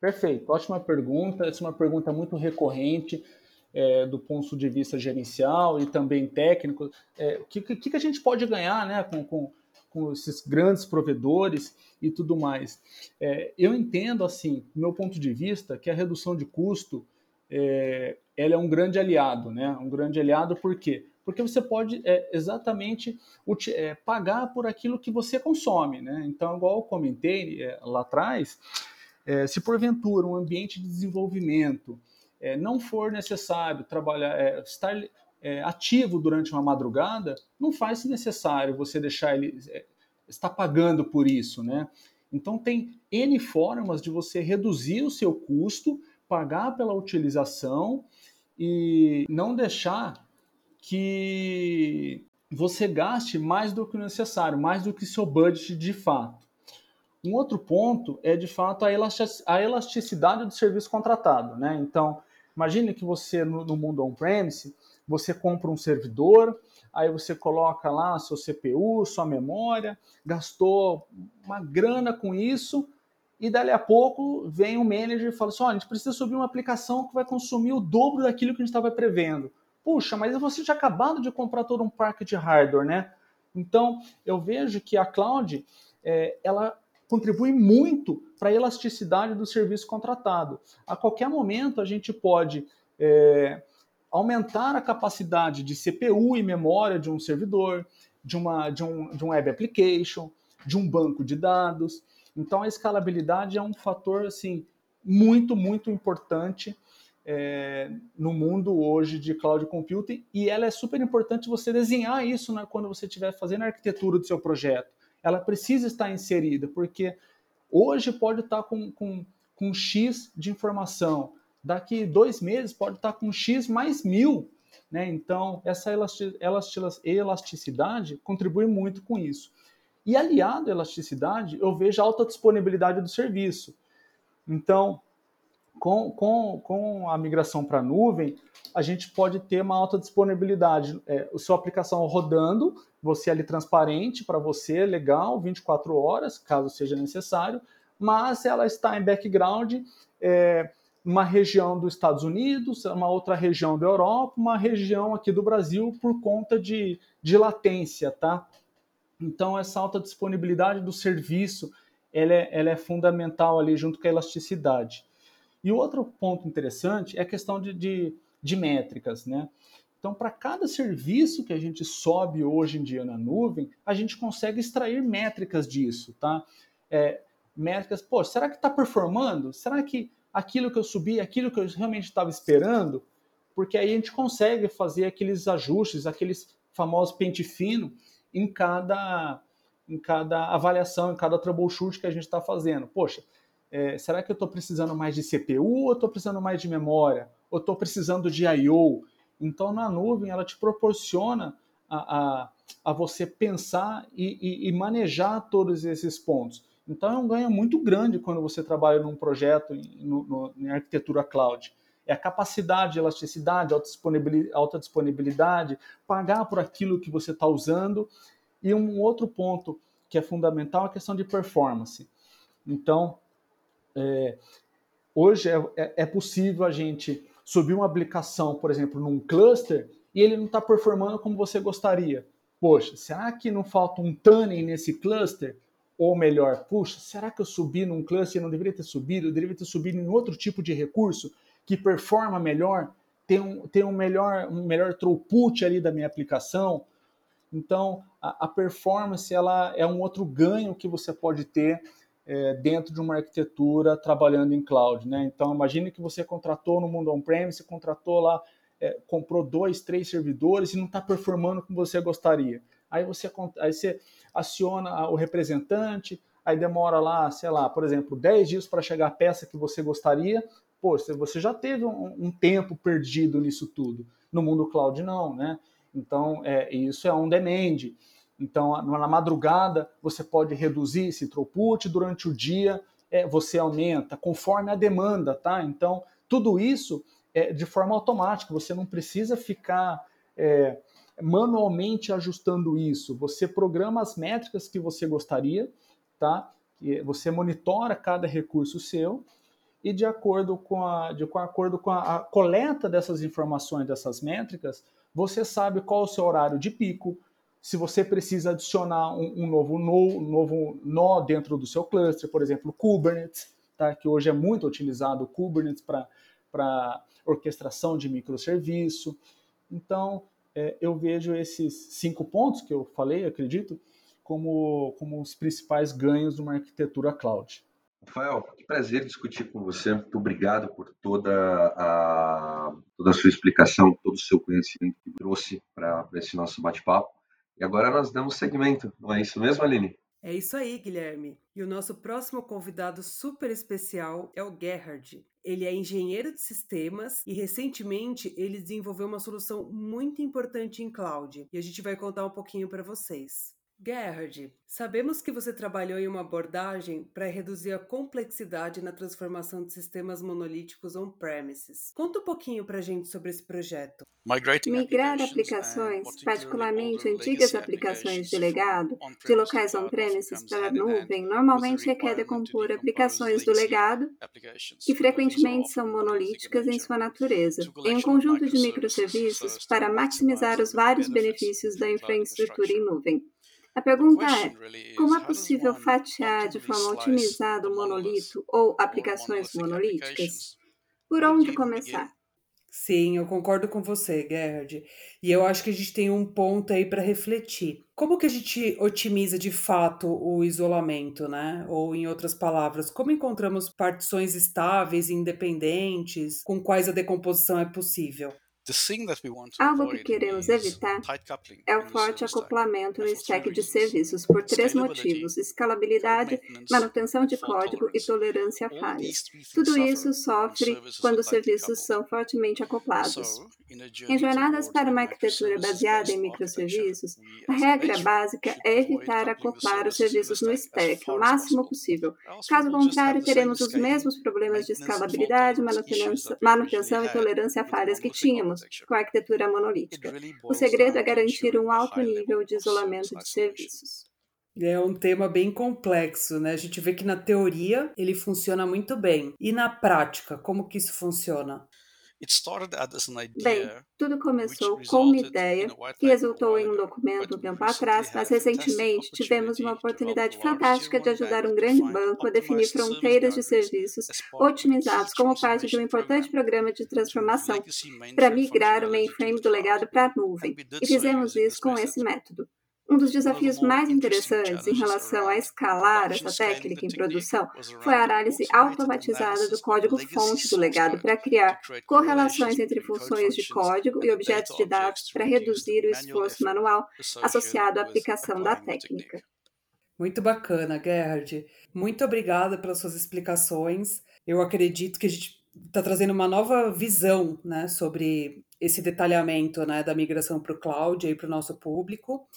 Perfeito, ótima pergunta. Essa é uma pergunta muito recorrente é, do ponto de vista gerencial e também técnico, é, o que, que, a gente pode ganhar né, com, com, com esses grandes provedores e tudo mais. É, eu entendo, assim, do meu ponto de vista, que a redução de custo é, ela é um grande aliado, né? Um grande aliado por quê? Porque você pode é, exatamente é, pagar por aquilo que você consome, né? Então, igual eu comentei é, lá atrás, é, se porventura um ambiente de desenvolvimento é, não for necessário trabalhar, estar ativo durante uma madrugada, não faz necessário você deixar ele estar pagando por isso, né? Então tem N formas de você reduzir o seu custo, pagar pela utilização e não deixar que você gaste mais do que o necessário, mais do que seu budget de fato. Um outro ponto é de fato a elasticidade do serviço contratado, né? Então, Imagine que você, no, mundo on-premise, você compra um servidor, aí você coloca lá seu CPU, sua memória, gastou uma grana com isso, e dali a pouco vem um manager e fala assim: a gente precisa subir uma aplicação que vai consumir o dobro daquilo que a gente estava prevendo. Puxa, mas você já acabado de comprar todo um parque de hardware, né? Então, eu vejo que a cloud, é, ela contribui muito para a elasticidade do serviço contratado. A qualquer momento a gente pode é, aumentar a capacidade de CPU e memória de um servidor, de, uma, de, um, de um web application, de um banco de dados. Então a escalabilidade é um fator assim muito, muito importante é, no mundo hoje de cloud computing e ela é super importante você desenhar isso né, quando você estiver fazendo a arquitetura do seu projeto. Ela precisa estar inserida, porque hoje pode estar com, com, com X de informação, daqui dois meses pode estar com X mais mil. Né? Então, essa elasticidade contribui muito com isso. E aliado à elasticidade, eu vejo a alta disponibilidade do serviço. Então, com, com, com a migração para a nuvem, a gente pode ter uma alta disponibilidade. É, a sua aplicação rodando, você ali transparente para você, legal, 24 horas, caso seja necessário, mas ela está em background, é, uma região dos Estados Unidos, uma outra região da Europa, uma região aqui do Brasil por conta de, de latência, tá? Então, essa alta disponibilidade do serviço, ela é, ela é fundamental ali junto com a elasticidade. E outro ponto interessante é a questão de, de, de métricas, né? Então, para cada serviço que a gente sobe hoje em dia na nuvem, a gente consegue extrair métricas disso, tá? É, métricas, pô, será que está performando? Será que aquilo que eu subi, aquilo que eu realmente estava esperando? Porque aí a gente consegue fazer aqueles ajustes, aqueles famosos pente fino em cada, em cada avaliação, em cada troubleshoot que a gente está fazendo. Poxa, é, será que eu estou precisando mais de CPU ou estou precisando mais de memória? Ou estou precisando de I/O? Então, na nuvem, ela te proporciona a, a, a você pensar e, e, e, manejar todos esses pontos. Então, é um ganho muito grande quando você trabalha num projeto em, no, no, em arquitetura cloud. É a capacidade, elasticidade, alta disponibilidade, pagar por aquilo que você está usando. E um outro ponto que é fundamental é a questão de performance. Então, é, hoje é, é, é, possível a gente subir uma aplicação, por exemplo, num cluster e ele não está performando como você gostaria. Poxa, será que não falta um tuning nesse cluster? Ou melhor, puxa, será que eu subi num cluster e não deveria ter subido? Eu deveria ter subido em outro tipo de recurso que performa melhor, tem um, tem um, melhor, um melhor throughput ali da minha aplicação. Então, a, a performance ela é um outro ganho que você pode ter é, dentro de uma arquitetura trabalhando em cloud. Né? Então, imagine que você contratou no mundo on-premise, contratou lá, é, comprou dois, três servidores e não está performando como você gostaria. Aí você, aí você aciona o representante, aí demora lá, sei lá, por exemplo, 10 dias para chegar a peça que você gostaria. Pô, você já teve um, um tempo perdido nisso tudo. No mundo cloud, não, né? Então, é, isso é on demand. Então, na madrugada, você pode reduzir esse throughput, durante o dia é, você aumenta, conforme a demanda, tá? Então, tudo isso é de forma automática, você não precisa ficar é, manualmente ajustando isso. Você programa as métricas que você gostaria, tá? Você monitora cada recurso seu e de acordo com a, de acordo com a, a coleta dessas informações, dessas métricas, você sabe qual o seu horário de pico, se você precisa adicionar um, um novo, no, novo nó dentro do seu cluster, por exemplo, Kubernetes, tá? que hoje é muito utilizado o Kubernetes para orquestração de microserviço. Então, é, eu vejo esses cinco pontos que eu falei, acredito, como, como os principais ganhos de uma arquitetura cloud. Rafael, que prazer discutir com você. Muito obrigado por toda a, toda a sua explicação, todo o seu conhecimento que trouxe para esse nosso bate-papo. E agora nós damos segmento, não é isso mesmo, Aline? É isso aí, Guilherme. E o nosso próximo convidado super especial é o Gerhard. Ele é engenheiro de sistemas e recentemente ele desenvolveu uma solução muito importante em cloud. E a gente vai contar um pouquinho para vocês. Gerhard, sabemos que você trabalhou em uma abordagem para reduzir a complexidade na transformação de sistemas monolíticos on-premises. Conta um pouquinho para a gente sobre esse projeto. Migrar aplicações, particularmente antigas aplicações de legado, de locais on-premises para a nuvem, normalmente requer decompor aplicações do legado, que frequentemente são monolíticas em sua natureza, em um conjunto de microserviços para maximizar os vários benefícios da infraestrutura em nuvem. A pergunta é: como é possível fatiar de forma otimizada o monolito ou aplicações monolíticas? Por onde começar? Sim, eu concordo com você, Gerhard. E eu acho que a gente tem um ponto aí para refletir. Como que a gente otimiza de fato o isolamento, né? Ou em outras palavras, como encontramos partições estáveis e independentes com quais a decomposição é possível? Algo que queremos evitar é o forte acoplamento no stack de serviços por três motivos: escalabilidade, manutenção de código e tolerância a falhas. Tudo isso sofre quando os serviços são fortemente acoplados. Em jornadas para uma arquitetura baseada em microserviços, a regra básica é evitar acoplar os serviços no stack o máximo possível. Caso contrário, teremos os mesmos problemas de escalabilidade, manutenção e tolerância a falhas que tínhamos com a arquitetura monolítica. O segredo é garantir um alto nível de isolamento de serviços. É um tema bem complexo, né? A gente vê que na teoria ele funciona muito bem. E na prática, como que isso funciona? Bem, tudo começou com uma ideia que resultou em um documento um tempo atrás, mas recentemente tivemos uma oportunidade fantástica de ajudar um grande banco a definir fronteiras de serviços otimizados como parte de um importante programa de transformação para migrar o mainframe do legado para a nuvem. E fizemos isso com esse método. Um dos desafios mais interessantes em relação a escalar essa técnica em produção foi a análise automatizada do código-fonte do legado para criar correlações entre funções de código e objetos de dados para reduzir o esforço manual associado à aplicação da técnica. Muito bacana, Gerhard. Muito obrigada pelas suas explicações. Eu acredito que a gente está trazendo uma nova visão né, sobre esse detalhamento né, da migração para o cloud e para o nosso público.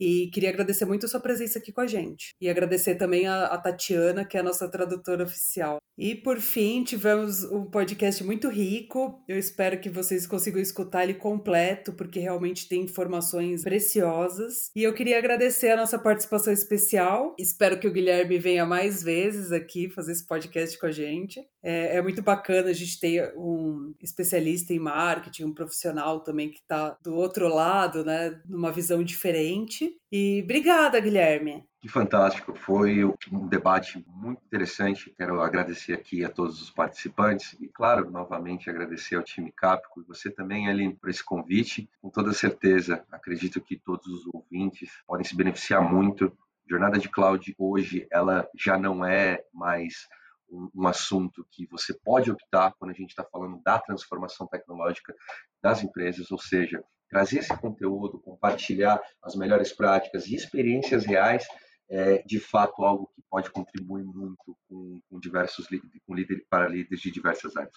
E queria agradecer muito a sua presença aqui com a gente. E agradecer também a, a Tatiana, que é a nossa tradutora oficial. E por fim, tivemos um podcast muito rico. Eu espero que vocês consigam escutar ele completo, porque realmente tem informações preciosas. E eu queria agradecer a nossa participação especial. Espero que o Guilherme venha mais vezes aqui fazer esse podcast com a gente. É, é muito bacana a gente ter um especialista em marketing, um profissional também que está do outro lado, né, numa visão diferente. E obrigada, Guilherme. Que fantástico, foi um debate muito interessante. Quero agradecer aqui a todos os participantes e, claro, novamente agradecer ao time Capco e você também, Aline, por esse convite. Com toda certeza, acredito que todos os ouvintes podem se beneficiar muito. Jornada de Cloud hoje, ela já não é mais um, um assunto que você pode optar quando a gente está falando da transformação tecnológica das empresas, ou seja, trazer esse conteúdo, compartilhar as melhores práticas e experiências reais é, de fato algo que pode contribuir muito com, com diversos com líder, para líderes de diversas áreas.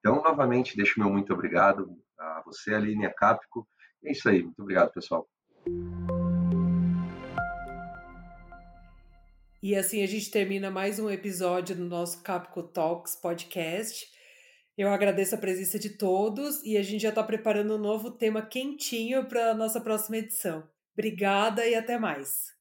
Então, novamente, deixo meu muito obrigado a você, Aline, a Capco. É isso aí, muito obrigado, pessoal. E assim a gente termina mais um episódio do nosso Capco Talks podcast. Eu agradeço a presença de todos e a gente já está preparando um novo tema quentinho para a nossa próxima edição. Obrigada e até mais.